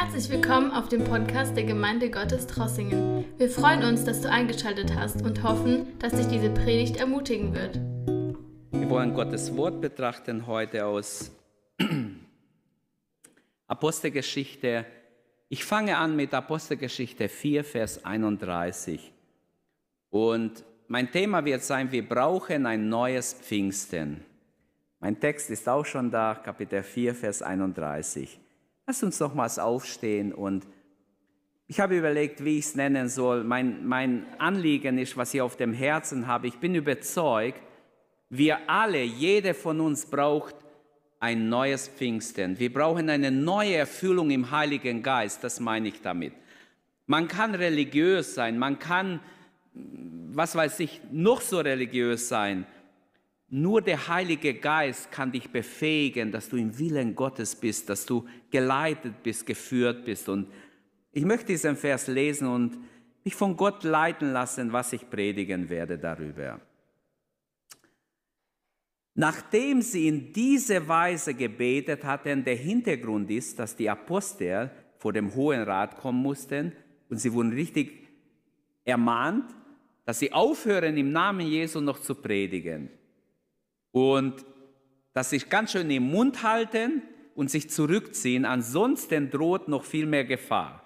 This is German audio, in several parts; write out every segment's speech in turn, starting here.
Herzlich willkommen auf dem Podcast der Gemeinde Gottes Trossingen. Wir freuen uns, dass du eingeschaltet hast und hoffen, dass dich diese Predigt ermutigen wird. Wir wollen Gottes Wort betrachten heute aus Apostelgeschichte. Ich fange an mit Apostelgeschichte 4, Vers 31. Und mein Thema wird sein, wir brauchen ein neues Pfingsten. Mein Text ist auch schon da, Kapitel 4, Vers 31. Lass uns nochmals aufstehen und ich habe überlegt, wie ich es nennen soll. Mein, mein Anliegen ist, was ich auf dem Herzen habe. Ich bin überzeugt, wir alle, jeder von uns braucht ein neues Pfingsten. Wir brauchen eine neue Erfüllung im Heiligen Geist, das meine ich damit. Man kann religiös sein, man kann, was weiß ich, noch so religiös sein. Nur der Heilige Geist kann dich befähigen, dass du im Willen Gottes bist, dass du geleitet bist, geführt bist. Und ich möchte diesen Vers lesen und mich von Gott leiten lassen, was ich predigen werde darüber. Nachdem sie in diese Weise gebetet hatten, der Hintergrund ist, dass die Apostel vor dem Hohen Rat kommen mussten und sie wurden richtig ermahnt, dass sie aufhören, im Namen Jesu noch zu predigen und dass sich ganz schön im Mund halten und sich zurückziehen, ansonsten droht noch viel mehr Gefahr.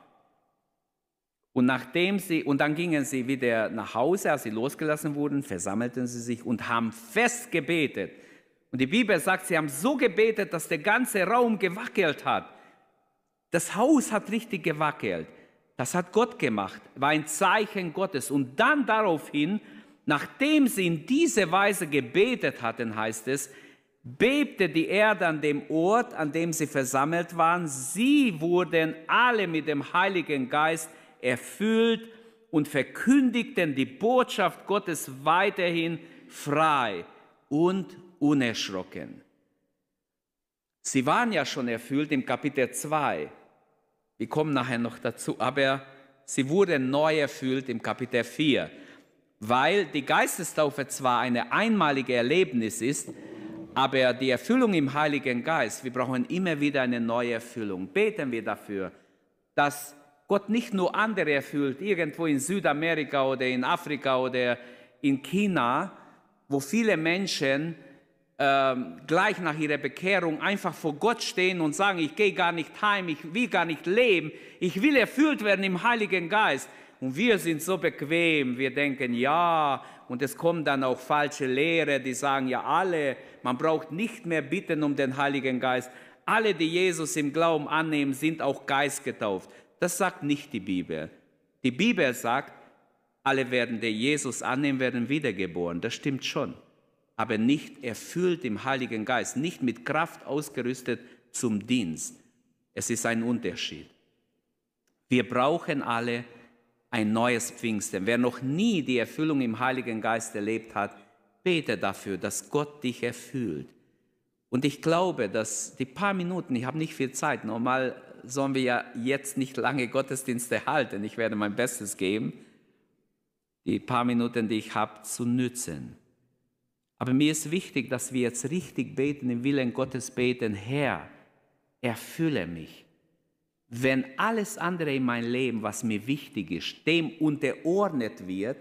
Und nachdem sie, und dann gingen sie wieder nach Hause, als sie losgelassen wurden, versammelten sie sich und haben fest gebetet. Und die Bibel sagt, sie haben so gebetet, dass der ganze Raum gewackelt hat. Das Haus hat richtig gewackelt. Das hat Gott gemacht, war ein Zeichen Gottes. Und dann daraufhin Nachdem sie in diese Weise gebetet hatten, heißt es, bebte die Erde an dem Ort, an dem sie versammelt waren. Sie wurden alle mit dem Heiligen Geist erfüllt und verkündigten die Botschaft Gottes weiterhin frei und unerschrocken. Sie waren ja schon erfüllt im Kapitel 2. Wir kommen nachher noch dazu, aber sie wurden neu erfüllt im Kapitel 4 weil die Geistestaufe zwar eine einmalige Erlebnis ist, aber die Erfüllung im Heiligen Geist, wir brauchen immer wieder eine neue Erfüllung. Beten wir dafür, dass Gott nicht nur andere erfüllt, irgendwo in Südamerika oder in Afrika oder in China, wo viele Menschen äh, gleich nach ihrer Bekehrung einfach vor Gott stehen und sagen, ich gehe gar nicht heim, ich will gar nicht leben, ich will erfüllt werden im Heiligen Geist. Und wir sind so bequem, wir denken, ja, und es kommt dann auch falsche Lehre, die sagen, ja, alle, man braucht nicht mehr bitten um den Heiligen Geist. Alle, die Jesus im Glauben annehmen, sind auch geistgetauft. Das sagt nicht die Bibel. Die Bibel sagt, alle werden, die Jesus annehmen, werden wiedergeboren. Das stimmt schon. Aber nicht erfüllt im Heiligen Geist, nicht mit Kraft ausgerüstet zum Dienst. Es ist ein Unterschied. Wir brauchen alle ein neues Pfingsten. Wer noch nie die Erfüllung im Heiligen Geist erlebt hat, bete dafür, dass Gott dich erfüllt. Und ich glaube, dass die paar Minuten, ich habe nicht viel Zeit, normal sollen wir ja jetzt nicht lange Gottesdienste halten, ich werde mein Bestes geben, die paar Minuten, die ich habe, zu nützen. Aber mir ist wichtig, dass wir jetzt richtig beten, im Willen Gottes beten, Herr, erfülle mich wenn alles andere in meinem Leben, was mir wichtig ist, dem unterordnet wird,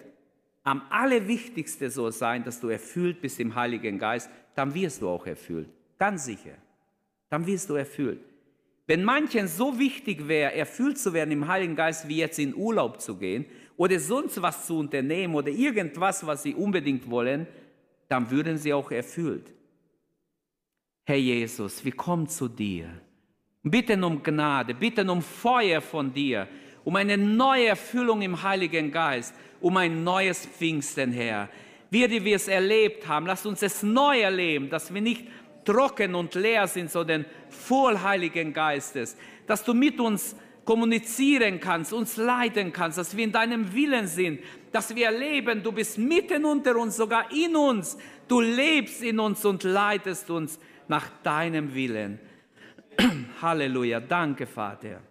am allerwichtigsten soll sein, dass du erfüllt bist im Heiligen Geist, dann wirst du auch erfüllt. Ganz sicher. Dann wirst du erfüllt. Wenn manchen so wichtig wäre, erfüllt zu werden im Heiligen Geist, wie jetzt in Urlaub zu gehen oder sonst was zu unternehmen oder irgendwas, was sie unbedingt wollen, dann würden sie auch erfüllt. Herr Jesus, wir kommen zu dir bitten um Gnade, bitten um Feuer von dir, um eine neue Erfüllung im Heiligen Geist, um ein neues Pfingsten, Herr. Wir, die wir es erlebt haben, lass uns es neu erleben, dass wir nicht trocken und leer sind, sondern voll Heiligen Geistes, dass du mit uns kommunizieren kannst, uns leiten kannst, dass wir in deinem Willen sind, dass wir erleben, du bist mitten unter uns, sogar in uns, du lebst in uns und leitest uns nach deinem Willen. Halleluja. Danke, Vater.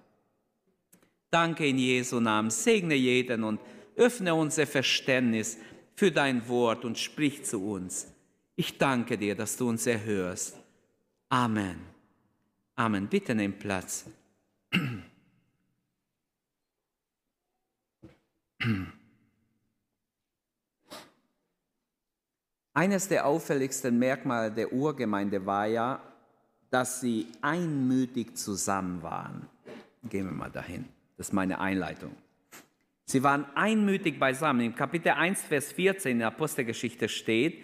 Danke in Jesu Namen. Segne jeden und öffne unser Verständnis für dein Wort und sprich zu uns. Ich danke dir, dass du uns erhörst. Amen. Amen. Bitte nimm Platz. Eines der auffälligsten Merkmale der Urgemeinde war ja, dass sie einmütig zusammen waren. Gehen wir mal dahin. Das ist meine Einleitung. Sie waren einmütig beisammen. Im Kapitel 1, Vers 14 in der Apostelgeschichte steht,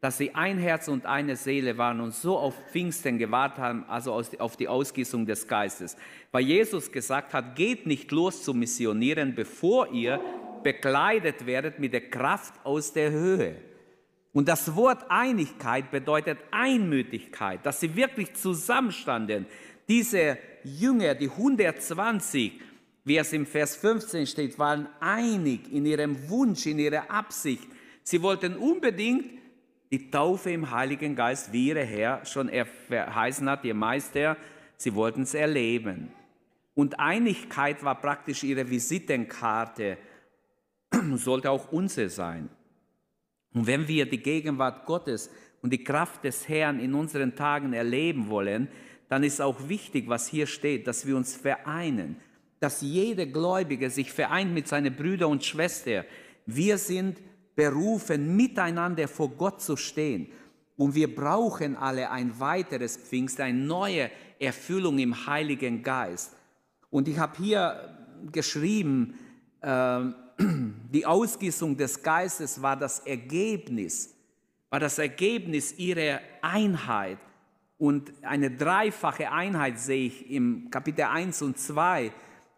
dass sie ein Herz und eine Seele waren und so auf Pfingsten gewartet haben, also auf die Ausgießung des Geistes. Weil Jesus gesagt hat, geht nicht los zu missionieren, bevor ihr bekleidet werdet mit der Kraft aus der Höhe. Und das Wort Einigkeit bedeutet Einmütigkeit, dass sie wirklich zusammenstanden. Diese Jünger, die 120, wie es im Vers 15 steht, waren einig in ihrem Wunsch, in ihrer Absicht. Sie wollten unbedingt die Taufe im Heiligen Geist, wie ihr Herr schon verheißen hat, ihr Meister, sie wollten es erleben. Und Einigkeit war praktisch ihre Visitenkarte, sollte auch unsere sein. Und wenn wir die Gegenwart Gottes und die Kraft des Herrn in unseren Tagen erleben wollen, dann ist auch wichtig, was hier steht, dass wir uns vereinen, dass jeder Gläubige sich vereint mit seinen Brüdern und Schwestern. Wir sind berufen, miteinander vor Gott zu stehen. Und wir brauchen alle ein weiteres Pfingst, eine neue Erfüllung im Heiligen Geist. Und ich habe hier geschrieben, äh, die Ausgießung des Geistes war das Ergebnis, war das Ergebnis ihrer Einheit. Und eine dreifache Einheit sehe ich im Kapitel 1 und 2.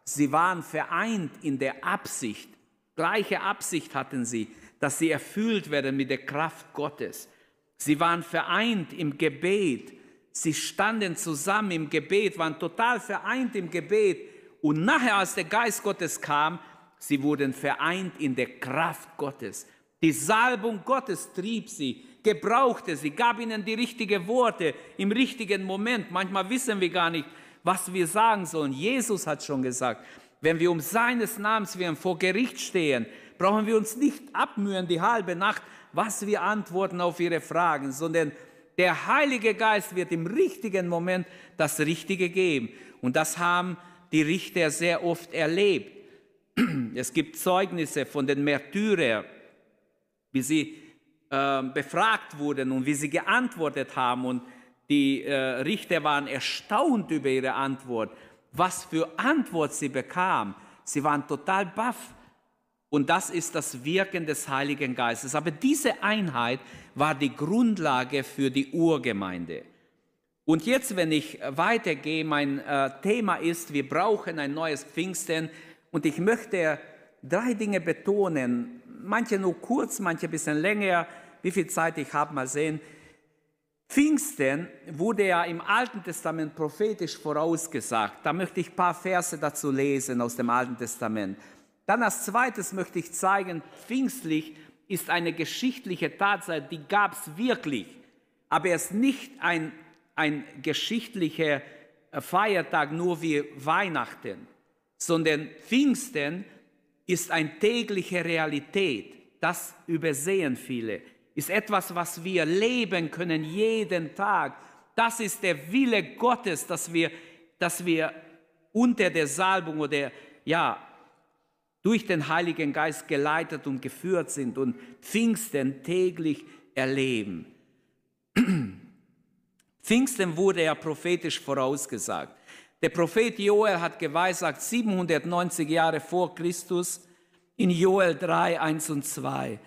Sie waren vereint in der Absicht, gleiche Absicht hatten sie, dass sie erfüllt werden mit der Kraft Gottes. Sie waren vereint im Gebet. Sie standen zusammen im Gebet, waren total vereint im Gebet. Und nachher, als der Geist Gottes kam, sie wurden vereint in der Kraft Gottes. Die Salbung Gottes trieb sie, gebrauchte sie, gab ihnen die richtigen Worte im richtigen Moment. Manchmal wissen wir gar nicht, was wir sagen sollen. Jesus hat schon gesagt, wenn wir um seines Namens willen vor Gericht stehen, brauchen wir uns nicht abmühen die halbe Nacht, was wir antworten auf ihre Fragen, sondern der Heilige Geist wird im richtigen Moment das Richtige geben. Und das haben die Richter sehr oft erlebt. Es gibt Zeugnisse von den Märtyrern, wie sie äh, befragt wurden und wie sie geantwortet haben. Und die äh, Richter waren erstaunt über ihre Antwort, was für Antwort sie bekamen. Sie waren total baff. Und das ist das Wirken des Heiligen Geistes. Aber diese Einheit war die Grundlage für die Urgemeinde. Und jetzt, wenn ich weitergehe, mein äh, Thema ist, wir brauchen ein neues Pfingsten. Und ich möchte drei Dinge betonen, manche nur kurz, manche ein bisschen länger. Wie viel Zeit ich habe, mal sehen. Pfingsten wurde ja im Alten Testament prophetisch vorausgesagt. Da möchte ich ein paar Verse dazu lesen aus dem Alten Testament. Dann als zweites möchte ich zeigen, pfingstlich ist eine geschichtliche Tatsache, die gab es wirklich, aber es ist nicht ein, ein geschichtlicher Feiertag nur wie Weihnachten, sondern Pfingsten ist eine tägliche Realität. Das übersehen viele. Ist etwas, was wir leben können jeden Tag. Das ist der Wille Gottes, dass wir, dass wir unter der Salbung oder ja, durch den Heiligen Geist geleitet und geführt sind und Pfingsten täglich erleben. Pfingsten wurde ja prophetisch vorausgesagt. Der Prophet Joel hat geweissagt 790 Jahre vor Christus in Joel 3, 1 und 2.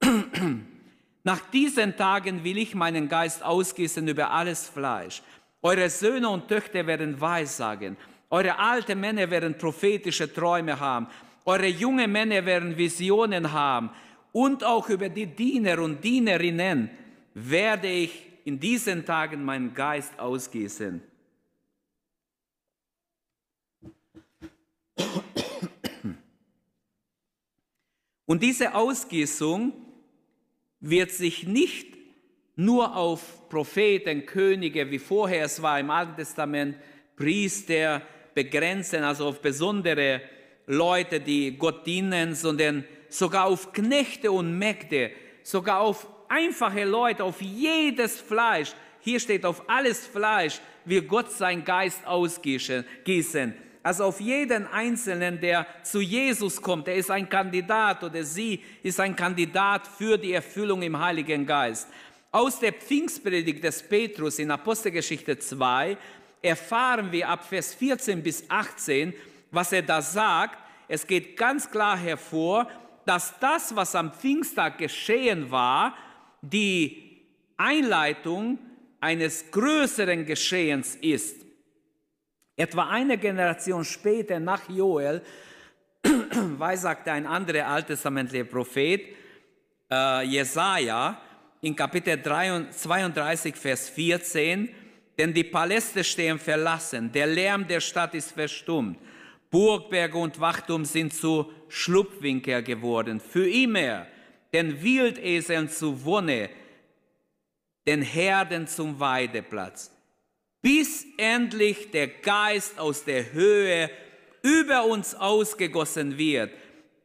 Nach diesen Tagen will ich meinen Geist ausgießen über alles Fleisch. Eure Söhne und Töchter werden Weissagen. Eure alten Männer werden prophetische Träume haben. Eure junge Männer werden Visionen haben und auch über die Diener und Dienerinnen werde ich in diesen Tagen meinen Geist ausgießen. Und diese Ausgießung wird sich nicht nur auf Propheten, Könige, wie vorher es war im Alten Testament, Priester begrenzen, also auf besondere Leute, die Gott dienen, sondern sogar auf Knechte und Mägde, sogar auf einfache Leute, auf jedes Fleisch. Hier steht auf alles Fleisch, will Gott sein Geist ausgießen. Also auf jeden Einzelnen, der zu Jesus kommt, der ist ein Kandidat oder sie ist ein Kandidat für die Erfüllung im Heiligen Geist. Aus der Pfingstpredigt des Petrus in Apostelgeschichte 2 erfahren wir ab Vers 14 bis 18, was er da sagt. Es geht ganz klar hervor, dass das, was am Pfingsttag geschehen war, die Einleitung eines größeren Geschehens ist. Etwa eine Generation später nach Joel weissagte ein anderer alttestamentlicher Prophet, äh, Jesaja, in Kapitel 32, Vers 14, denn die Paläste stehen verlassen, der Lärm der Stadt ist verstummt, Burgberge und Wachtum sind zu Schlupfwinkel geworden, für immer, den Wildeseln zu Wonne, den Herden zum Weideplatz, bis endlich der Geist aus der Höhe über uns ausgegossen wird.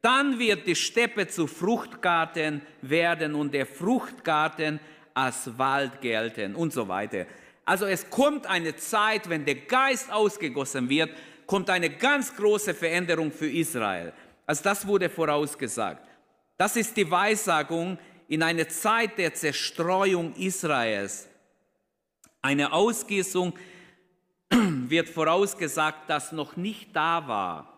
Dann wird die Steppe zu Fruchtgarten werden und der Fruchtgarten als Wald gelten und so weiter. Also es kommt eine Zeit, wenn der Geist ausgegossen wird, kommt eine ganz große Veränderung für Israel. Also das wurde vorausgesagt. Das ist die Weissagung in einer Zeit der Zerstreuung Israels. Eine Ausgießung wird vorausgesagt, das noch nicht da war.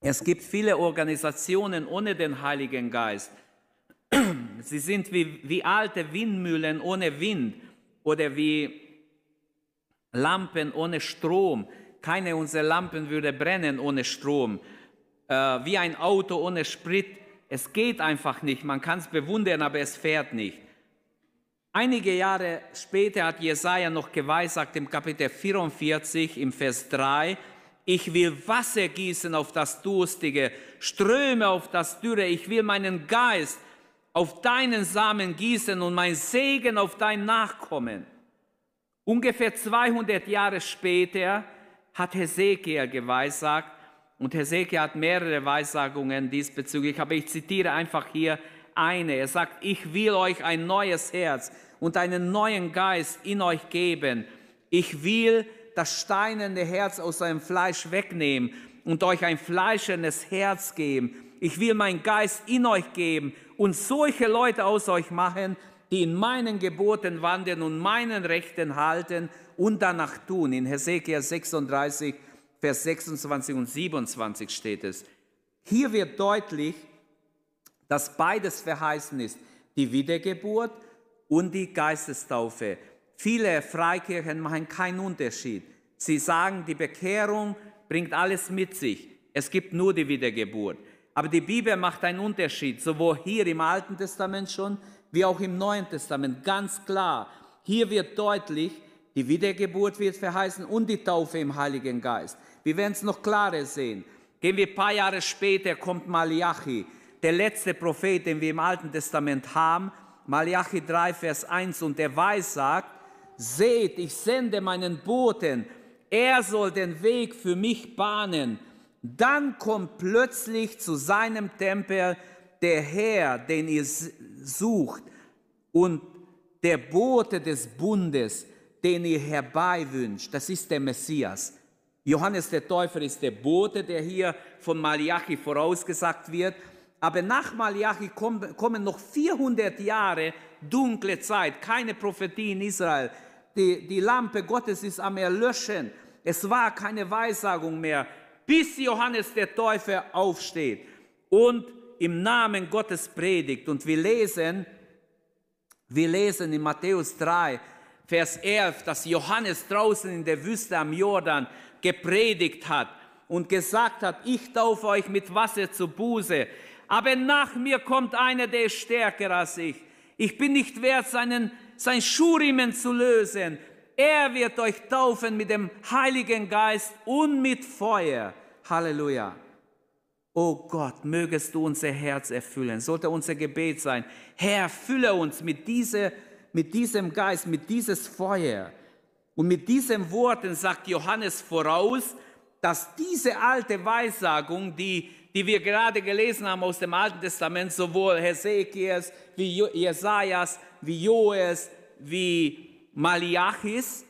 Es gibt viele Organisationen ohne den Heiligen Geist. Sie sind wie, wie alte Windmühlen ohne Wind oder wie Lampen ohne Strom. Keine unserer Lampen würde brennen ohne Strom. Äh, wie ein Auto ohne Sprit. Es geht einfach nicht. Man kann es bewundern, aber es fährt nicht. Einige Jahre später hat Jesaja noch geweissagt im Kapitel 44 im Vers 3, ich will Wasser gießen auf das Durstige, Ströme auf das Dürre. Ich will meinen Geist auf deinen Samen gießen und mein Segen auf dein Nachkommen. Ungefähr 200 Jahre später hat Hesekiel geweissagt und Hesekiel hat mehrere Weissagungen diesbezüglich, aber ich zitiere einfach hier eine. Er sagt, ich will euch ein neues Herz und einen neuen Geist in euch geben. Ich will das steinende Herz aus seinem Fleisch wegnehmen und euch ein fleischendes Herz geben. Ich will meinen Geist in euch geben und solche Leute aus euch machen, die in meinen Geboten wandeln und meinen Rechten halten und danach tun. In Hesekiel 36, Vers 26 und 27 steht es. Hier wird deutlich, dass beides verheißen ist, die Wiedergeburt und die Geistestaufe. Viele Freikirchen machen keinen Unterschied. Sie sagen, die Bekehrung bringt alles mit sich. Es gibt nur die Wiedergeburt. Aber die Bibel macht einen Unterschied, sowohl hier im Alten Testament schon, wie auch im Neuen Testament. Ganz klar. Hier wird deutlich, die Wiedergeburt wird verheißen und die Taufe im Heiligen Geist. Wir werden es noch klarer sehen. Gehen wir ein paar Jahre später, kommt Malachi, der letzte Prophet, den wir im Alten Testament haben. Malachi 3, Vers 1 und der weiß sagt, seht, ich sende meinen Boten, er soll den Weg für mich bahnen. Dann kommt plötzlich zu seinem Tempel der Herr, den ihr sucht, und der Bote des Bundes, den ihr herbeiwünscht. Das ist der Messias. Johannes der Täufer ist der Bote, der hier von Malachi vorausgesagt wird. Aber nach Malachi kommen noch 400 Jahre dunkle Zeit, keine Prophetie in Israel die, die Lampe Gottes ist am Erlöschen. Es war keine Weissagung mehr, bis Johannes der Täufer aufsteht und im Namen Gottes predigt. Und wir lesen, wir lesen in Matthäus 3, Vers 11, dass Johannes draußen in der Wüste am Jordan gepredigt hat und gesagt hat, ich taufe euch mit Wasser zu Buße, aber nach mir kommt einer, der ist stärker als ich. Ich bin nicht wert, seinen sein Schuriemen zu lösen. Er wird euch taufen mit dem Heiligen Geist und mit Feuer. Halleluja. Oh Gott, mögest du unser Herz erfüllen. Sollte unser Gebet sein. Herr, fülle uns mit, diese, mit diesem Geist, mit dieses Feuer. Und mit diesen Worten sagt Johannes voraus, dass diese alte Weissagung, die, die wir gerade gelesen haben aus dem Alten Testament, sowohl Hesekiels wie Jesajas, wie Joes, wie Maliachis,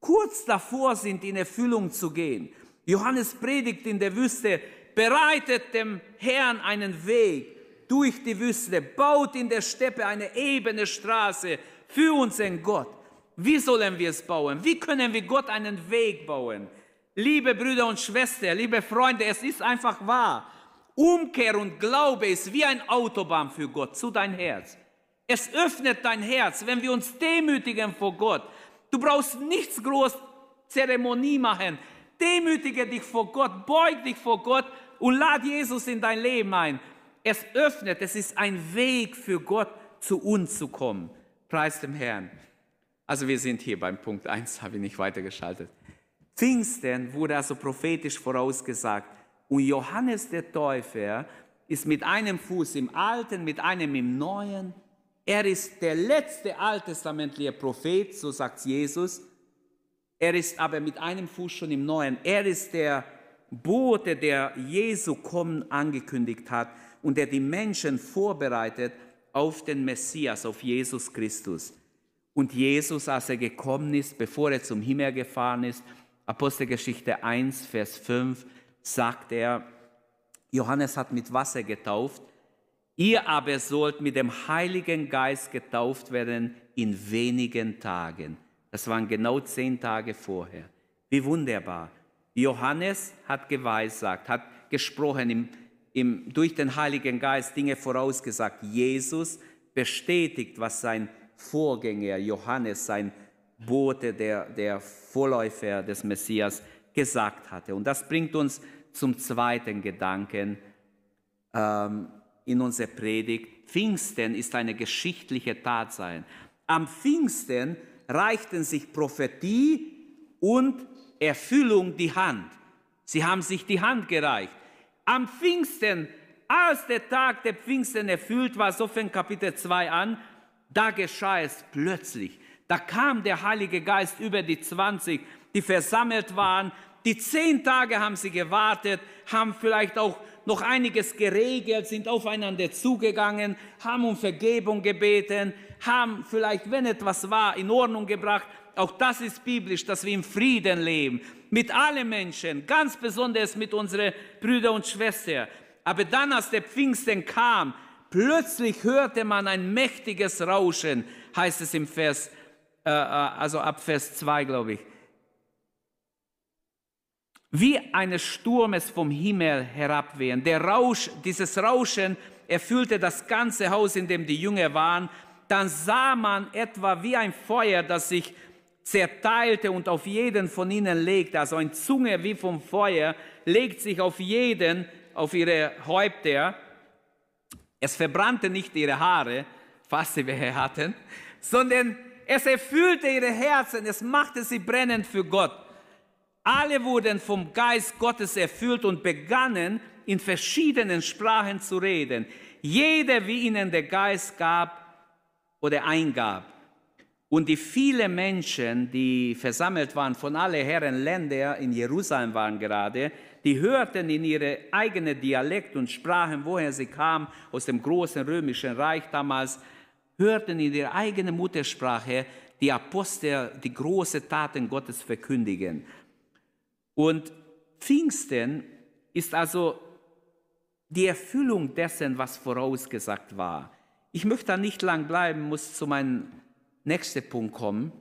kurz davor sind, in Erfüllung zu gehen. Johannes predigt in der Wüste, bereitet dem Herrn einen Weg durch die Wüste, baut in der Steppe eine ebene Straße für unseren Gott. Wie sollen wir es bauen? Wie können wir Gott einen Weg bauen? Liebe Brüder und Schwestern, liebe Freunde, es ist einfach wahr. Umkehr und Glaube ist wie ein Autobahn für Gott, zu dein Herz. Es öffnet dein Herz, wenn wir uns demütigen vor Gott. Du brauchst nichts groß Zeremonie machen. Demütige dich vor Gott, beug dich vor Gott und lad Jesus in dein Leben ein. Es öffnet, es ist ein Weg für Gott, zu uns zu kommen. Preis dem Herrn. Also wir sind hier beim Punkt 1, habe ich nicht weitergeschaltet. Pfingsten wurde also prophetisch vorausgesagt. Und Johannes der Täufer ist mit einem Fuß im Alten, mit einem im Neuen. Er ist der letzte alttestamentliche Prophet, so sagt Jesus. Er ist aber mit einem Fuß schon im Neuen. Er ist der Bote, der Jesu Kommen angekündigt hat und der die Menschen vorbereitet auf den Messias, auf Jesus Christus. Und Jesus, als er gekommen ist, bevor er zum Himmel gefahren ist, Apostelgeschichte 1, Vers 5, sagt er, Johannes hat mit Wasser getauft, ihr aber sollt mit dem Heiligen Geist getauft werden in wenigen Tagen. Das waren genau zehn Tage vorher. Wie wunderbar. Johannes hat geweissagt, hat gesprochen, im, im, durch den Heiligen Geist Dinge vorausgesagt. Jesus bestätigt, was sein Vorgänger Johannes, sein Bote, der, der Vorläufer des Messias, gesagt hatte. Und das bringt uns zum zweiten Gedanken ähm, in unserer Predigt. Pfingsten ist eine geschichtliche Tatsache. Am Pfingsten reichten sich Prophetie und Erfüllung die Hand. Sie haben sich die Hand gereicht. Am Pfingsten, als der Tag der Pfingsten erfüllt war, so fängt Kapitel 2 an, da geschah es plötzlich. Da kam der Heilige Geist über die 20, die versammelt waren. Die zehn Tage haben sie gewartet, haben vielleicht auch noch einiges geregelt, sind aufeinander zugegangen, haben um Vergebung gebeten, haben vielleicht, wenn etwas war, in Ordnung gebracht. Auch das ist biblisch, dass wir im Frieden leben. Mit allen Menschen, ganz besonders mit unseren Brüdern und Schwestern. Aber dann, als der Pfingsten kam, Plötzlich hörte man ein mächtiges Rauschen, heißt es im Vers, äh, äh also ab Vers 2, glaube ich. Wie eines Sturmes vom Himmel herabwehen. Der Rausch, dieses Rauschen erfüllte das ganze Haus, in dem die Jünger waren. Dann sah man etwa wie ein Feuer, das sich zerteilte und auf jeden von ihnen legte. Also eine Zunge wie vom Feuer legt sich auf jeden, auf ihre Häupter. Es verbrannte nicht ihre Haare, falls sie welche hatten, sondern es erfüllte ihre Herzen, es machte sie brennend für Gott. Alle wurden vom Geist Gottes erfüllt und begannen in verschiedenen Sprachen zu reden. Jeder, wie ihnen der Geist gab oder eingab. Und die vielen Menschen, die versammelt waren von allen Herren Länder, in Jerusalem waren gerade, die hörten in ihre eigene Dialekt und Sprachen, woher sie kamen, aus dem großen römischen Reich damals, hörten in ihre eigene Muttersprache die Apostel die große Taten Gottes verkündigen. Und Pfingsten ist also die Erfüllung dessen, was vorausgesagt war. Ich möchte da nicht lang bleiben, muss zu meinem nächsten Punkt kommen.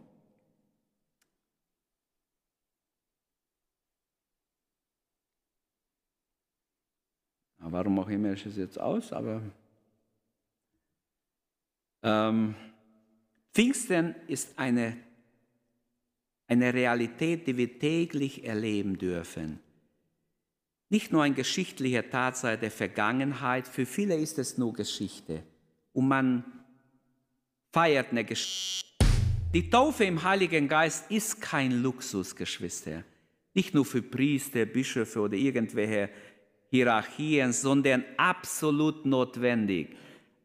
Warum auch immer ist es jetzt aus, aber ähm, Pfingsten ist eine, eine Realität, die wir täglich erleben dürfen. Nicht nur eine geschichtliche Tatsache der Vergangenheit, für viele ist es nur Geschichte. Und man feiert eine Geschichte. Die Taufe im Heiligen Geist ist kein Luxus, Geschwister. Nicht nur für Priester, Bischöfe oder irgendwelche Hierarchien, sondern absolut notwendig.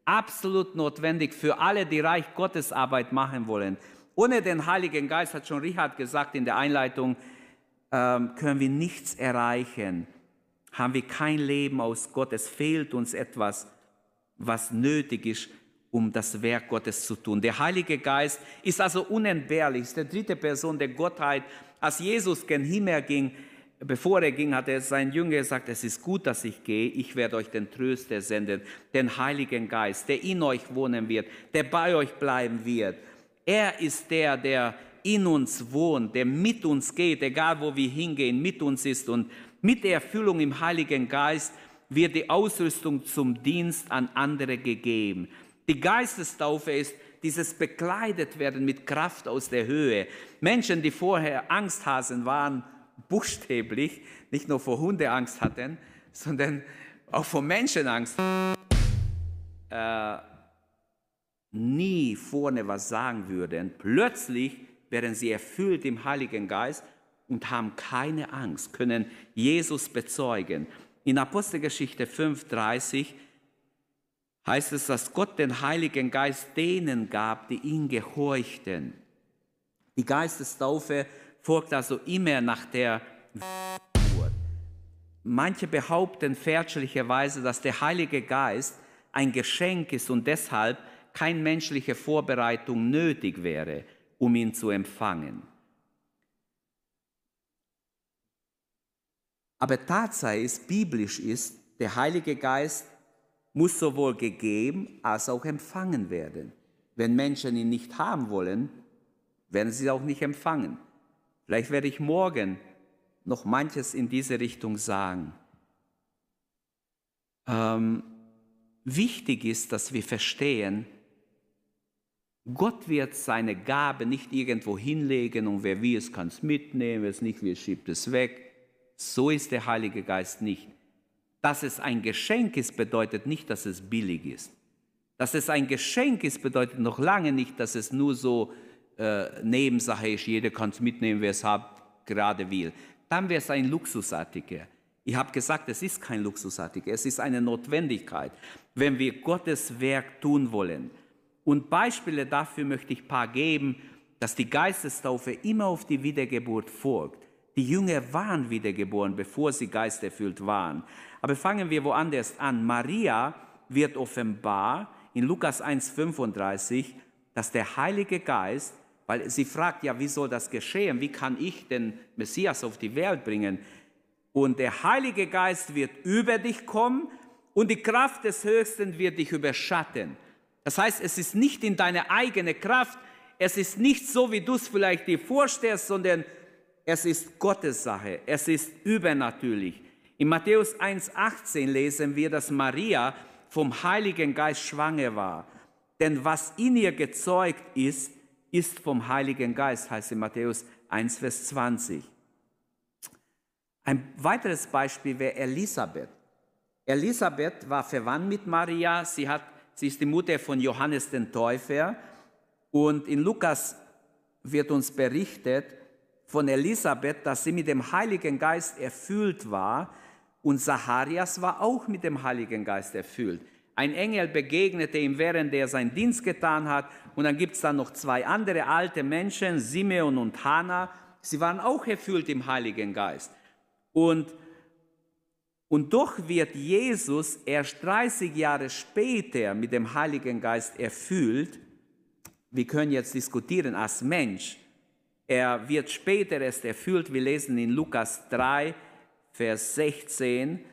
Absolut notwendig für alle, die Reich Gottes Arbeit machen wollen. Ohne den Heiligen Geist, hat schon Richard gesagt in der Einleitung, ähm, können wir nichts erreichen. Haben wir kein Leben aus Gott. Es fehlt uns etwas, was nötig ist, um das Werk Gottes zu tun. Der Heilige Geist ist also unentbehrlich, ist die dritte Person der Gottheit. Als Jesus gen Himmel ging, bevor er ging, hat er seinen Jünger gesagt, es ist gut, dass ich gehe, ich werde euch den Tröster senden, den Heiligen Geist, der in euch wohnen wird, der bei euch bleiben wird. Er ist der, der in uns wohnt, der mit uns geht, egal wo wir hingehen, mit uns ist. Und mit der Erfüllung im Heiligen Geist wird die Ausrüstung zum Dienst an andere gegeben. Die Geistestaufe ist dieses bekleidet werden mit Kraft aus der Höhe. Menschen, die vorher Angsthasen waren, buchstäblich, nicht nur vor Hunde Angst hatten, sondern auch vor Menschen Angst, äh, nie vorne was sagen würden. Plötzlich werden sie erfüllt im Heiligen Geist und haben keine Angst, können Jesus bezeugen. In Apostelgeschichte 5,30 heißt es, dass Gott den Heiligen Geist denen gab, die ihn gehorchten. Die Geistestaufe folgt also immer nach der Geburt. Manche behaupten fälschlicherweise, dass der Heilige Geist ein Geschenk ist und deshalb keine menschliche Vorbereitung nötig wäre, um ihn zu empfangen. Aber Tatsache ist, biblisch ist, der Heilige Geist muss sowohl gegeben als auch empfangen werden. Wenn Menschen ihn nicht haben wollen, werden sie auch nicht empfangen. Vielleicht werde ich morgen noch manches in diese Richtung sagen. Ähm, wichtig ist, dass wir verstehen, Gott wird seine Gabe nicht irgendwo hinlegen und wer will es, kann es mitnehmen, wer es nicht will, schiebt es weg. So ist der Heilige Geist nicht. Dass es ein Geschenk ist, bedeutet nicht, dass es billig ist. Dass es ein Geschenk ist, bedeutet noch lange nicht, dass es nur so äh, Nebensache ist, jeder kann es mitnehmen, wer es hat, gerade will. Dann wäre es ein Luxusartikel. Ich habe gesagt, es ist kein Luxusartikel, es ist eine Notwendigkeit, wenn wir Gottes Werk tun wollen. Und Beispiele dafür möchte ich ein paar geben, dass die Geistestaufe immer auf die Wiedergeburt folgt. Die Jünger waren wiedergeboren, bevor sie geisterfüllt waren. Aber fangen wir woanders an. Maria wird offenbar in Lukas 1,35, dass der Heilige Geist, weil sie fragt ja, wie soll das geschehen? Wie kann ich den Messias auf die Welt bringen? Und der Heilige Geist wird über dich kommen und die Kraft des Höchsten wird dich überschatten. Das heißt, es ist nicht in deine eigene Kraft, es ist nicht so, wie du es vielleicht dir vorstellst, sondern es ist Gottes Sache, es ist übernatürlich. In Matthäus 1,18 lesen wir, dass Maria vom Heiligen Geist schwanger war. Denn was in ihr gezeugt ist, ist vom Heiligen Geist, heißt in Matthäus 1, Vers 20. Ein weiteres Beispiel wäre Elisabeth. Elisabeth war verwandt mit Maria, sie, hat, sie ist die Mutter von Johannes den Täufer und in Lukas wird uns berichtet von Elisabeth, dass sie mit dem Heiligen Geist erfüllt war und Zacharias war auch mit dem Heiligen Geist erfüllt. Ein Engel begegnete ihm, während er seinen Dienst getan hat. Und dann gibt es dann noch zwei andere alte Menschen, Simeon und Hannah. Sie waren auch erfüllt im Heiligen Geist. Und, und doch wird Jesus erst 30 Jahre später mit dem Heiligen Geist erfüllt. Wir können jetzt diskutieren als Mensch. Er wird später erst erfüllt. Wir lesen in Lukas 3, Vers 16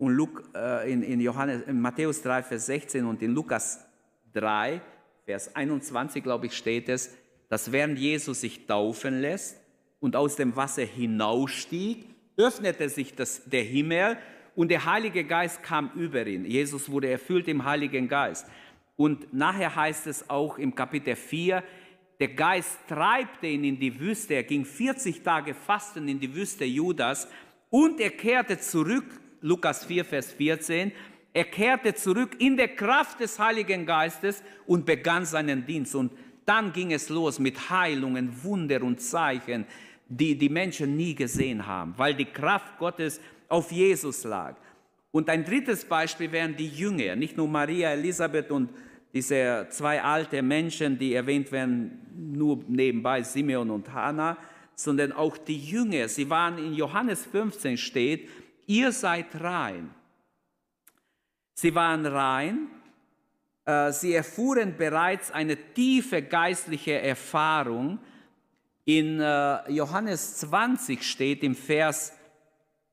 und Luk, äh, in, in, Johannes, in Matthäus 3, Vers 16 und in Lukas 3, Vers 21, glaube ich, steht es, dass während Jesus sich taufen lässt und aus dem Wasser hinausstieg, öffnete sich das, der Himmel und der Heilige Geist kam über ihn. Jesus wurde erfüllt im Heiligen Geist. Und nachher heißt es auch im Kapitel 4, der Geist treibte ihn in die Wüste. Er ging 40 Tage fasten in die Wüste Judas und er kehrte zurück, Lukas 4, Vers 14, er kehrte zurück in der Kraft des Heiligen Geistes und begann seinen Dienst. Und dann ging es los mit Heilungen, Wunder und Zeichen, die die Menschen nie gesehen haben, weil die Kraft Gottes auf Jesus lag. Und ein drittes Beispiel wären die Jünger, nicht nur Maria, Elisabeth und diese zwei alte Menschen, die erwähnt werden, nur nebenbei, Simeon und Hannah, sondern auch die Jünger. Sie waren in Johannes 15 steht, ihr seid rein. Sie waren rein, Äh, sie erfuhren bereits eine tiefe geistliche Erfahrung. In äh, Johannes 20 steht im Vers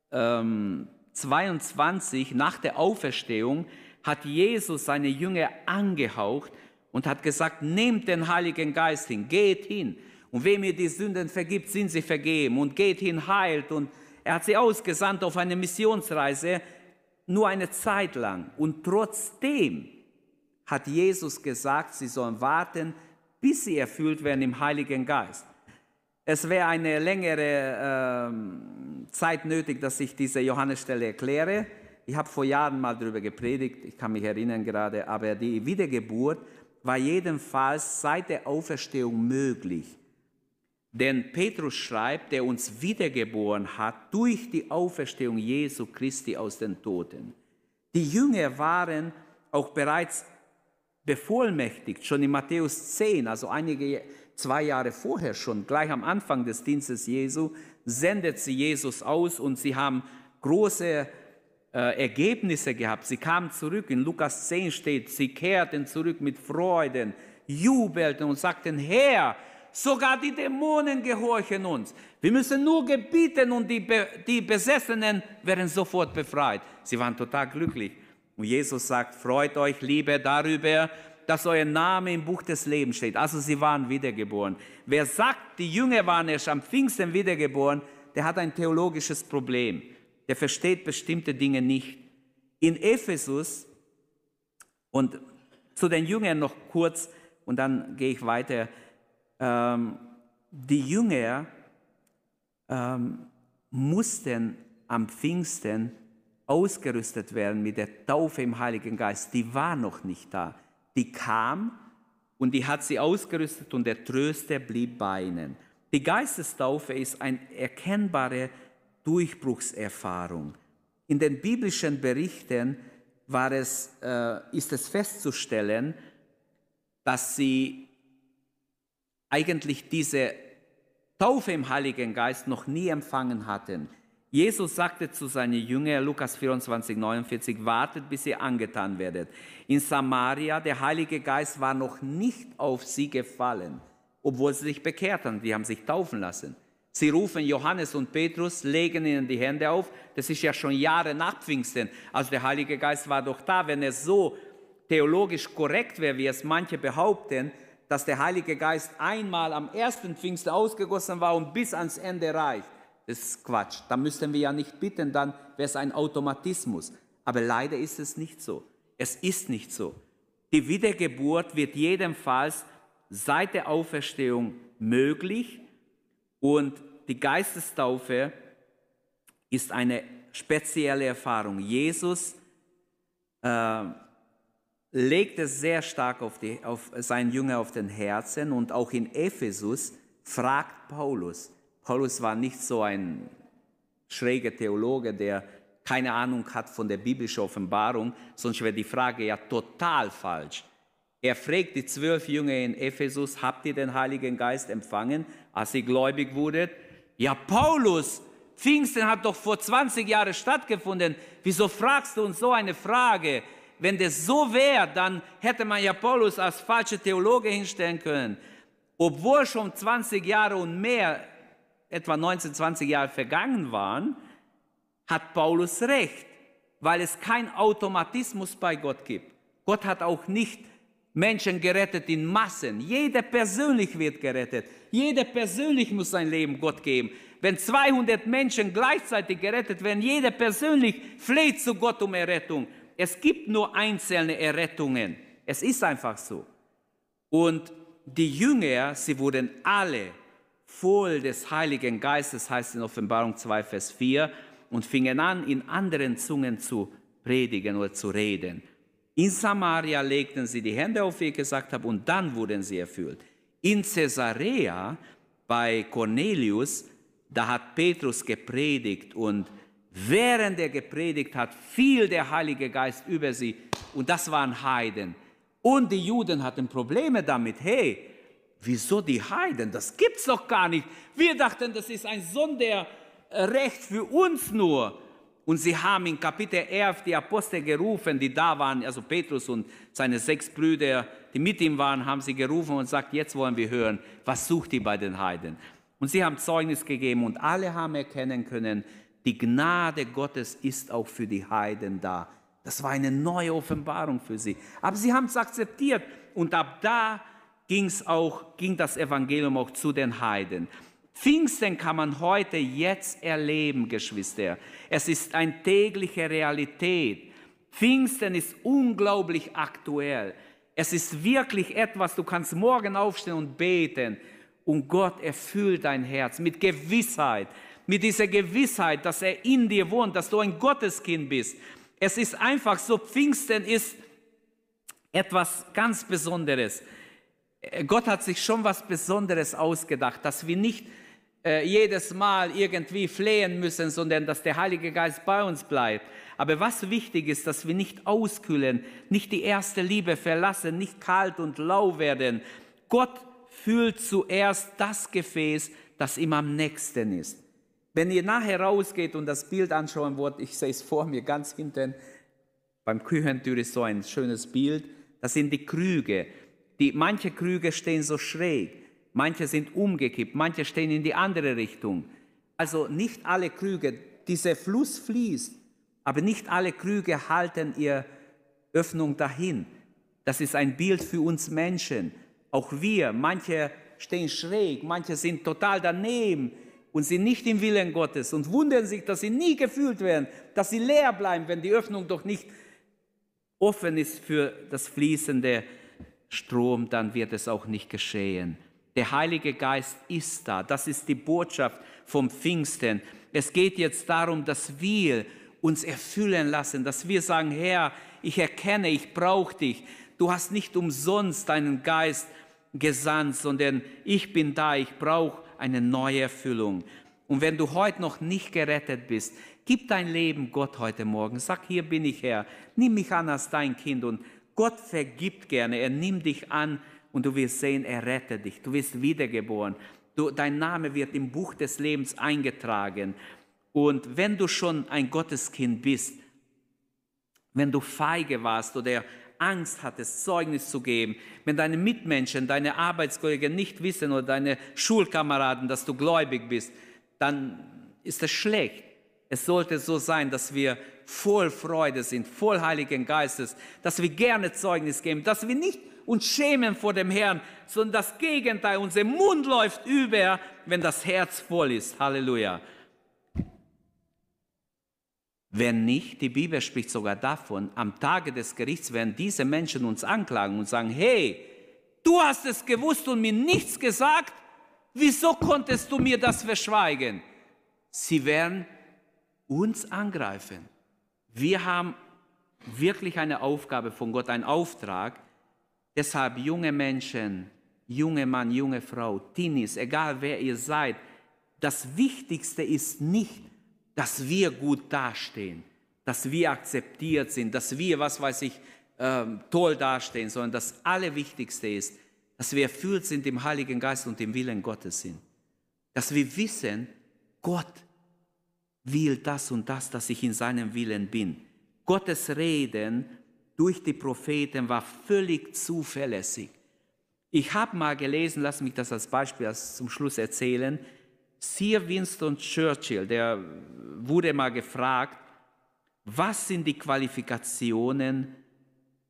22, ähm, nach der Auferstehung, hat Jesus seine Jünger angehaucht und hat gesagt, nehmt den Heiligen Geist hin, geht hin. Und wem ihr die Sünden vergibt, sind sie vergeben. Und geht hin, heilt. Und er hat sie ausgesandt auf eine Missionsreise, nur eine Zeit lang. Und trotzdem hat Jesus gesagt, sie sollen warten, bis sie erfüllt werden im Heiligen Geist. Es wäre eine längere äh, Zeit nötig, dass ich diese Johannesstelle erkläre. Ich habe vor Jahren mal darüber gepredigt, ich kann mich erinnern gerade, aber die Wiedergeburt war jedenfalls seit der Auferstehung möglich. Denn Petrus schreibt, der uns wiedergeboren hat durch die Auferstehung Jesu Christi aus den Toten. Die Jünger waren auch bereits bevollmächtigt, schon in Matthäus 10, also einige zwei Jahre vorher schon, gleich am Anfang des Dienstes Jesu, sendet sie Jesus aus und sie haben große äh, Ergebnisse gehabt. Sie kamen zurück, in Lukas 10 steht, sie kehrten zurück mit Freuden, jubelten und sagten, Herr, sogar die Dämonen gehorchen uns. Wir müssen nur gebieten und die, Be die Besessenen werden sofort befreit. Sie waren total glücklich. Und Jesus sagt, freut euch, Liebe, darüber, dass euer Name im Buch des Lebens steht. Also sie waren wiedergeboren. Wer sagt, die Jünger waren erst am Pfingsten wiedergeboren, der hat ein theologisches Problem der versteht bestimmte Dinge nicht. In Ephesus, und zu den Jüngern noch kurz, und dann gehe ich weiter, ähm, die Jünger ähm, mussten am Pfingsten ausgerüstet werden mit der Taufe im Heiligen Geist. Die war noch nicht da. Die kam und die hat sie ausgerüstet und der Tröster blieb bei ihnen. Die Geistestaufe ist ein erkennbarer Durchbruchserfahrung. In den biblischen Berichten war es, äh, ist es festzustellen, dass sie eigentlich diese Taufe im Heiligen Geist noch nie empfangen hatten. Jesus sagte zu seinen Jüngern, Lukas 24, 49, wartet, bis ihr angetan werdet. In Samaria, der Heilige Geist war noch nicht auf sie gefallen, obwohl sie sich bekehrt haben, die haben sich taufen lassen. Sie rufen Johannes und Petrus, legen ihnen die Hände auf. Das ist ja schon Jahre nach Pfingsten. Also der Heilige Geist war doch da. Wenn es so theologisch korrekt wäre, wie es manche behaupten, dass der Heilige Geist einmal am ersten Pfingsten ausgegossen war und bis ans Ende reicht. Das ist Quatsch. Da müssten wir ja nicht bitten, dann wäre es ein Automatismus. Aber leider ist es nicht so. Es ist nicht so. Die Wiedergeburt wird jedenfalls seit der Auferstehung möglich und die Geistestaufe ist eine spezielle Erfahrung. Jesus äh, legt es sehr stark auf, die, auf seinen Jünger auf den Herzen und auch in Ephesus fragt Paulus. Paulus war nicht so ein schräger Theologe, der keine Ahnung hat von der biblischen Offenbarung, sonst wäre die Frage ja total falsch. Er fragt die zwölf Jünger in Ephesus, habt ihr den Heiligen Geist empfangen, als ihr gläubig wurdet? Ja, Paulus, Pfingsten hat doch vor 20 Jahren stattgefunden. Wieso fragst du uns so eine Frage? Wenn das so wäre, dann hätte man ja Paulus als falscher Theologe hinstellen können. Obwohl schon 20 Jahre und mehr, etwa 19, 20 Jahre vergangen waren, hat Paulus recht, weil es keinen Automatismus bei Gott gibt. Gott hat auch nicht Menschen gerettet in Massen. Jeder persönlich wird gerettet. Jeder persönlich muss sein Leben Gott geben. Wenn 200 Menschen gleichzeitig gerettet werden, jeder persönlich fleht zu Gott um Errettung. Es gibt nur einzelne Errettungen. Es ist einfach so. Und die Jünger, sie wurden alle voll des Heiligen Geistes, heißt in Offenbarung 2, Vers 4, und fingen an, in anderen Zungen zu predigen oder zu reden. In Samaria legten sie die Hände auf, wie ich gesagt habe, und dann wurden sie erfüllt. In Caesarea bei Cornelius, da hat Petrus gepredigt und während er gepredigt hat, fiel der Heilige Geist über sie und das waren Heiden. Und die Juden hatten Probleme damit. Hey, wieso die Heiden? Das gibt's doch gar nicht. Wir dachten, das ist ein Sonderrecht für uns nur. Und sie haben in Kapitel 11 die Apostel gerufen, die da waren, also Petrus und seine sechs Brüder, die mit ihm waren, haben sie gerufen und sagt, jetzt wollen wir hören, was sucht ihr bei den Heiden? Und sie haben Zeugnis gegeben und alle haben erkennen können, die Gnade Gottes ist auch für die Heiden da. Das war eine neue Offenbarung für sie. Aber sie haben es akzeptiert und ab da ging's auch, ging das Evangelium auch zu den Heiden. Pfingsten kann man heute jetzt erleben, Geschwister. Es ist eine tägliche Realität. Pfingsten ist unglaublich aktuell. Es ist wirklich etwas, du kannst morgen aufstehen und beten und Gott erfüllt dein Herz mit Gewissheit, mit dieser Gewissheit, dass er in dir wohnt, dass du ein Gotteskind bist. Es ist einfach so, Pfingsten ist etwas ganz Besonderes. Gott hat sich schon was Besonderes ausgedacht, dass wir nicht äh, jedes Mal irgendwie flehen müssen, sondern dass der Heilige Geist bei uns bleibt. Aber was wichtig ist, dass wir nicht auskühlen, nicht die erste Liebe verlassen, nicht kalt und lau werden. Gott füllt zuerst das Gefäß, das ihm am nächsten ist. Wenn ihr nachher rausgeht und das Bild anschauen wollt, ich sehe es vor mir ganz hinten, beim Küchentür ist so ein schönes Bild, das sind die Krüge. Die, manche Krüge stehen so schräg. Manche sind umgekippt, manche stehen in die andere Richtung. Also nicht alle Krüge, dieser Fluss fließt, aber nicht alle Krüge halten ihre Öffnung dahin. Das ist ein Bild für uns Menschen. Auch wir, manche stehen schräg, manche sind total daneben und sind nicht im Willen Gottes und wundern sich, dass sie nie gefühlt werden, dass sie leer bleiben, wenn die Öffnung doch nicht offen ist für das fließende Strom, dann wird es auch nicht geschehen. Der Heilige Geist ist da. Das ist die Botschaft vom Pfingsten. Es geht jetzt darum, dass wir uns erfüllen lassen, dass wir sagen, Herr, ich erkenne, ich brauche dich. Du hast nicht umsonst deinen Geist gesandt, sondern ich bin da, ich brauche eine neue Erfüllung. Und wenn du heute noch nicht gerettet bist, gib dein Leben Gott heute Morgen. Sag, hier bin ich Herr. Nimm mich an als dein Kind. Und Gott vergibt gerne. Er nimmt dich an und du wirst sehen, er rettet dich. Du wirst wiedergeboren. Du, dein Name wird im Buch des Lebens eingetragen. Und wenn du schon ein Gotteskind bist, wenn du feige warst oder Angst hattest, Zeugnis zu geben, wenn deine Mitmenschen, deine Arbeitskollegen nicht wissen oder deine Schulkameraden, dass du gläubig bist, dann ist das schlecht. Es sollte so sein, dass wir voll Freude sind, voll Heiligen Geistes, dass wir gerne Zeugnis geben, dass wir nicht uns schämen vor dem Herrn, sondern das Gegenteil, unser Mund läuft über, wenn das Herz voll ist. Halleluja. Wenn nicht, die Bibel spricht sogar davon, am Tage des Gerichts werden diese Menschen uns anklagen und sagen, hey, du hast es gewusst und mir nichts gesagt, wieso konntest du mir das verschweigen? Sie werden uns angreifen. Wir haben wirklich eine Aufgabe von Gott, einen Auftrag, Deshalb junge Menschen, junge Mann, junge Frau, Teenies, egal wer ihr seid, das Wichtigste ist nicht, dass wir gut dastehen, dass wir akzeptiert sind, dass wir, was weiß ich, ähm, toll dastehen, sondern das Allerwichtigste ist, dass wir erfüllt sind im Heiligen Geist und im Willen Gottes sind. Dass wir wissen, Gott will das und das, dass ich in seinem Willen bin. Gottes Reden durch die Propheten war völlig zuverlässig. Ich habe mal gelesen, lass mich das als Beispiel zum Schluss erzählen. Sir Winston Churchill, der wurde mal gefragt, was sind die Qualifikationen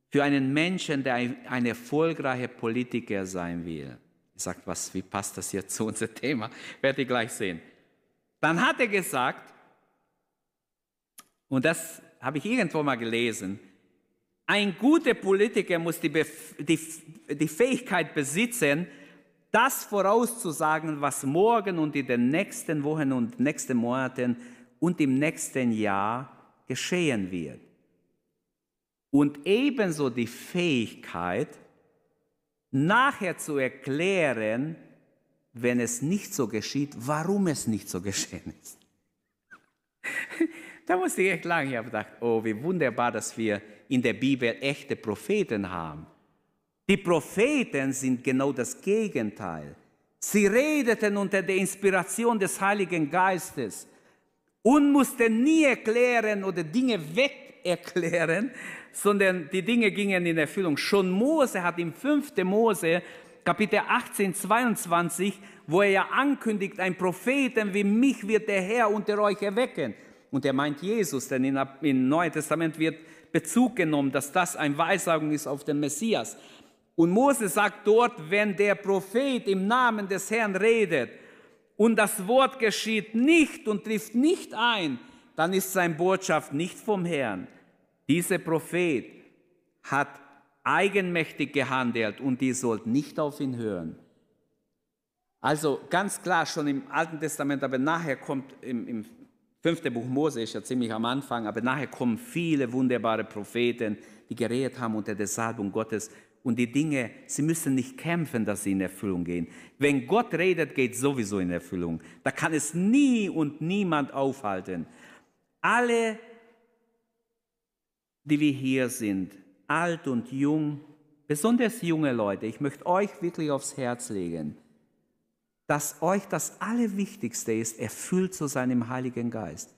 für einen Menschen, der ein, erfolgreicher Politiker sein will? Ich sage, was, wie passt das jetzt zu unserem Thema? Werdet ihr gleich sehen. Dann hat er gesagt, und das habe ich irgendwo mal gelesen, ein guter Politiker muss die, die, die Fähigkeit besitzen, das vorauszusagen, was morgen und in den nächsten Wochen und nächsten Monaten und im nächsten Jahr geschehen wird. Und ebenso die Fähigkeit, nachher zu erklären, wenn es nicht so geschieht, warum es nicht so geschehen ist. da musste ich echt lange, ich habe gedacht, oh, wie wunderbar, dass wir in der Bibel echte Propheten haben. Die Propheten sind genau das Gegenteil. Sie redeten unter der Inspiration des Heiligen Geistes. und musste nie erklären oder Dinge weg erklären, sondern die Dinge gingen in Erfüllung. Schon Mose hat im 5. Mose, Kapitel 18, 22, wo er ja ankündigt, ein Propheten wie mich wird der Herr unter euch erwecken. Und er meint Jesus, denn im Neuen Testament wird Bezug genommen, dass das eine Weissagung ist auf den Messias. Und Mose sagt dort, wenn der Prophet im Namen des Herrn redet und das Wort geschieht nicht und trifft nicht ein, dann ist seine Botschaft nicht vom Herrn. Dieser Prophet hat eigenmächtig gehandelt und ihr sollt nicht auf ihn hören. Also ganz klar schon im Alten Testament, aber nachher kommt im, im fünften Buch Mose, ist ja ziemlich am Anfang, aber nachher kommen viele wunderbare Propheten, die geredet haben unter der Salbung Gottes. Und die Dinge, sie müssen nicht kämpfen, dass sie in Erfüllung gehen. Wenn Gott redet, geht es sowieso in Erfüllung. Da kann es nie und niemand aufhalten. Alle die wir hier sind, alt und jung, besonders junge Leute, ich möchte euch wirklich aufs Herz legen, dass euch das Allerwichtigste ist, erfüllt zu sein im Heiligen Geist.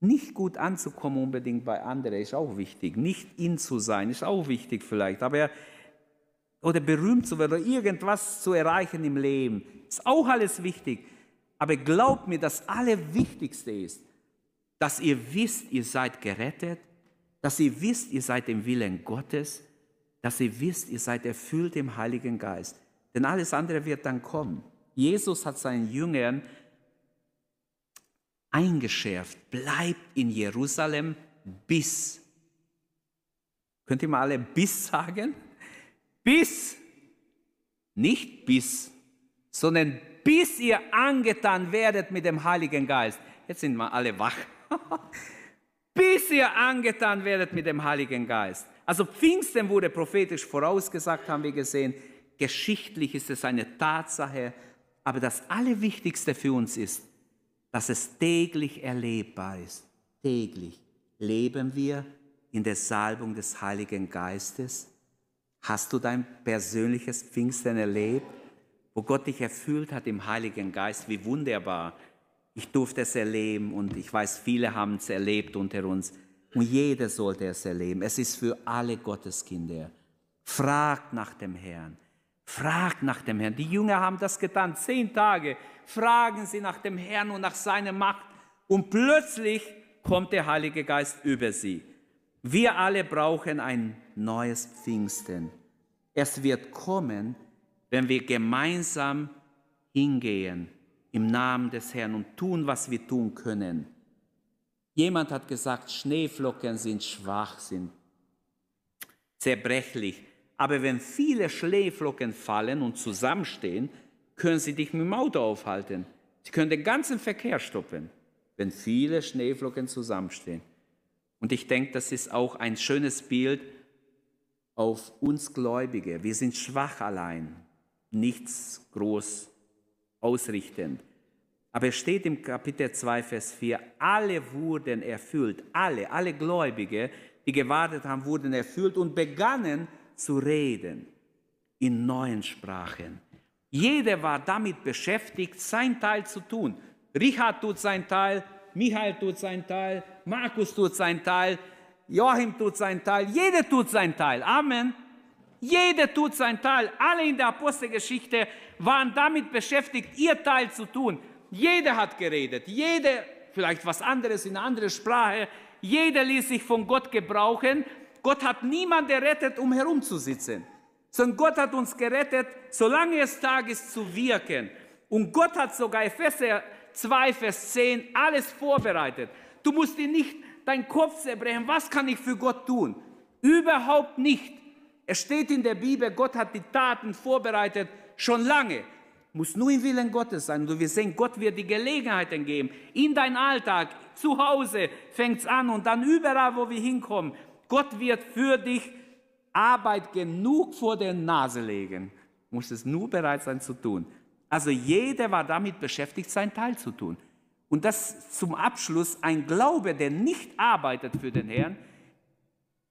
Nicht gut anzukommen unbedingt bei anderen ist auch wichtig. Nicht in zu sein ist auch wichtig vielleicht. Aber oder berühmt zu werden oder irgendwas zu erreichen im Leben ist auch alles wichtig. Aber glaubt mir, das Allerwichtigste ist, dass ihr wisst, ihr seid gerettet, dass ihr wisst, ihr seid im Willen Gottes, dass ihr wisst, ihr seid erfüllt im Heiligen Geist. Denn alles andere wird dann kommen. Jesus hat seinen Jüngern eingeschärft, bleibt in Jerusalem bis. Könnt ihr mal alle bis sagen? Bis, nicht bis, sondern bis ihr angetan werdet mit dem Heiligen Geist. Jetzt sind wir alle wach. bis ihr angetan werdet mit dem Heiligen Geist. Also Pfingsten wurde prophetisch vorausgesagt, haben wir gesehen. Geschichtlich ist es eine Tatsache. Aber das Allerwichtigste für uns ist, dass es täglich erlebbar ist. Täglich leben wir in der Salbung des Heiligen Geistes. Hast du dein persönliches Pfingsten erlebt, wo Gott dich erfüllt hat im Heiligen Geist? Wie wunderbar. Ich durfte es erleben und ich weiß, viele haben es erlebt unter uns. Und jeder sollte es erleben. Es ist für alle Gotteskinder. Fragt nach dem Herrn. Fragt nach dem Herrn. Die Jünger haben das getan. Zehn Tage fragen sie nach dem Herrn und nach seiner Macht. Und plötzlich kommt der Heilige Geist über sie. Wir alle brauchen ein neues Pfingsten. Es wird kommen, wenn wir gemeinsam hingehen im Namen des Herrn und tun, was wir tun können. Jemand hat gesagt, Schneeflocken sind schwach, sind zerbrechlich. Aber wenn viele Schneeflocken fallen und zusammenstehen, können sie dich mit dem Auto aufhalten. Sie können den ganzen Verkehr stoppen, wenn viele Schneeflocken zusammenstehen. Und ich denke, das ist auch ein schönes Bild auf uns Gläubige. Wir sind schwach allein, nichts groß ausrichtend. Aber es steht im Kapitel 2, Vers 4, alle wurden erfüllt, alle, alle Gläubige, die gewartet haben, wurden erfüllt und begannen zu reden in neuen Sprachen. Jeder war damit beschäftigt, sein Teil zu tun. Richard tut sein Teil, Michael tut sein Teil, Markus tut sein Teil, Joachim tut sein Teil, jeder tut sein Teil. Amen. Jeder tut sein Teil. Alle in der Apostelgeschichte waren damit beschäftigt, ihr Teil zu tun. Jeder hat geredet, jeder vielleicht was anderes in einer anderen Sprache, jeder ließ sich von Gott gebrauchen. Gott hat niemanden errettet, um herumzusitzen, sondern Gott hat uns gerettet, solange es Tag ist, zu wirken. Und Gott hat sogar Epheser 2, Vers 10 alles vorbereitet. Du musst dir nicht deinen Kopf zerbrechen, was kann ich für Gott tun? Überhaupt nicht. Es steht in der Bibel, Gott hat die Taten vorbereitet schon lange. Muss nur im Willen Gottes sein. Und wir sehen, Gott wird die Gelegenheiten geben. In dein Alltag, zu Hause fängt es an und dann überall, wo wir hinkommen. Gott wird für dich Arbeit genug vor der Nase legen. Du musst es nur bereit sein zu tun. Also jeder war damit beschäftigt, sein Teil zu tun. Und das zum Abschluss, ein Glaube, der nicht arbeitet für den Herrn,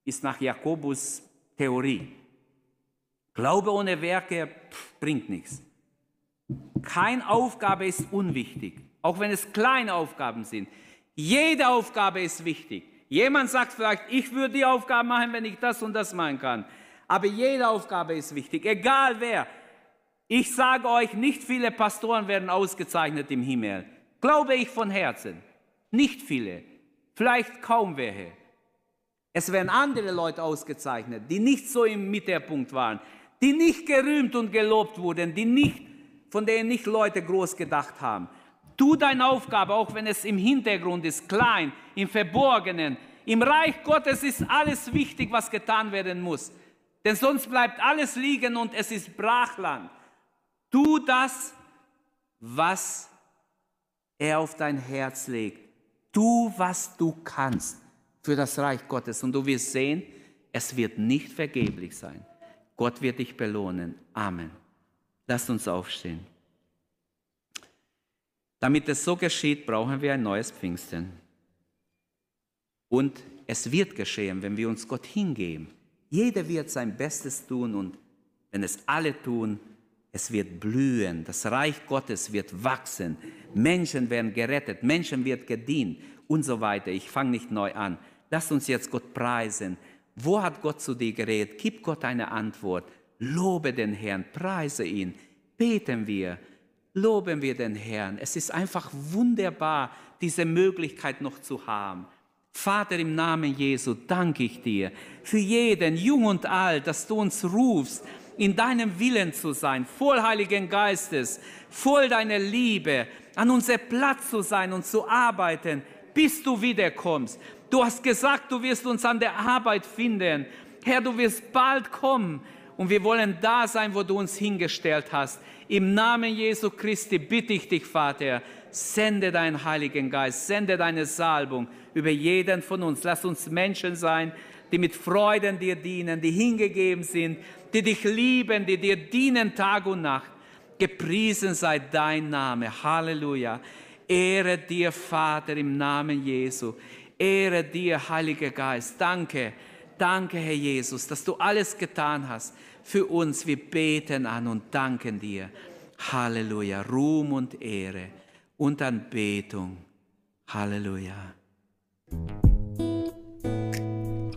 ist nach Jakobus Theorie. Glaube ohne Werke bringt nichts. Keine Aufgabe ist unwichtig, auch wenn es kleine Aufgaben sind. Jede Aufgabe ist wichtig. Jemand sagt vielleicht, ich würde die Aufgabe machen, wenn ich das und das machen kann. Aber jede Aufgabe ist wichtig, egal wer. Ich sage euch, nicht viele Pastoren werden ausgezeichnet im Himmel. Glaube ich von Herzen. Nicht viele. Vielleicht kaum welche. Es werden andere Leute ausgezeichnet, die nicht so im Mittelpunkt waren, die nicht gerühmt und gelobt wurden, die nicht, von denen nicht Leute groß gedacht haben. Tu deine Aufgabe, auch wenn es im Hintergrund ist, klein, im Verborgenen. Im Reich Gottes ist alles wichtig, was getan werden muss. Denn sonst bleibt alles liegen und es ist Brachland. Tu das, was er auf dein Herz legt. Tu, was du kannst für das Reich Gottes. Und du wirst sehen, es wird nicht vergeblich sein. Gott wird dich belohnen. Amen. Lass uns aufstehen. Damit es so geschieht, brauchen wir ein neues Pfingsten. Und es wird geschehen, wenn wir uns Gott hingeben. Jeder wird sein Bestes tun und wenn es alle tun, es wird blühen, das Reich Gottes wird wachsen, Menschen werden gerettet, Menschen wird gedient und so weiter. Ich fange nicht neu an. Lass uns jetzt Gott preisen. Wo hat Gott zu dir geredet? Gib Gott eine Antwort. Lobe den Herrn, preise ihn. Beten wir, loben wir den Herrn. Es ist einfach wunderbar, diese Möglichkeit noch zu haben. Vater, im Namen Jesu danke ich dir für jeden, jung und alt, dass du uns rufst, in deinem Willen zu sein, voll Heiligen Geistes, voll deiner Liebe, an unser Platz zu sein und zu arbeiten, bis du wiederkommst. Du hast gesagt, du wirst uns an der Arbeit finden. Herr, du wirst bald kommen und wir wollen da sein, wo du uns hingestellt hast. Im Namen Jesu Christi bitte ich dich, Vater, sende deinen Heiligen Geist, sende deine Salbung über jeden von uns. Lass uns Menschen sein, die mit Freuden dir dienen, die hingegeben sind, die dich lieben, die dir dienen Tag und Nacht. Gepriesen sei dein Name. Halleluja. Ehre dir, Vater, im Namen Jesu. Ehre dir, Heiliger Geist. Danke, danke, Herr Jesus, dass du alles getan hast für uns. Wir beten an und danken dir. Halleluja. Ruhm und Ehre und Anbetung. Halleluja.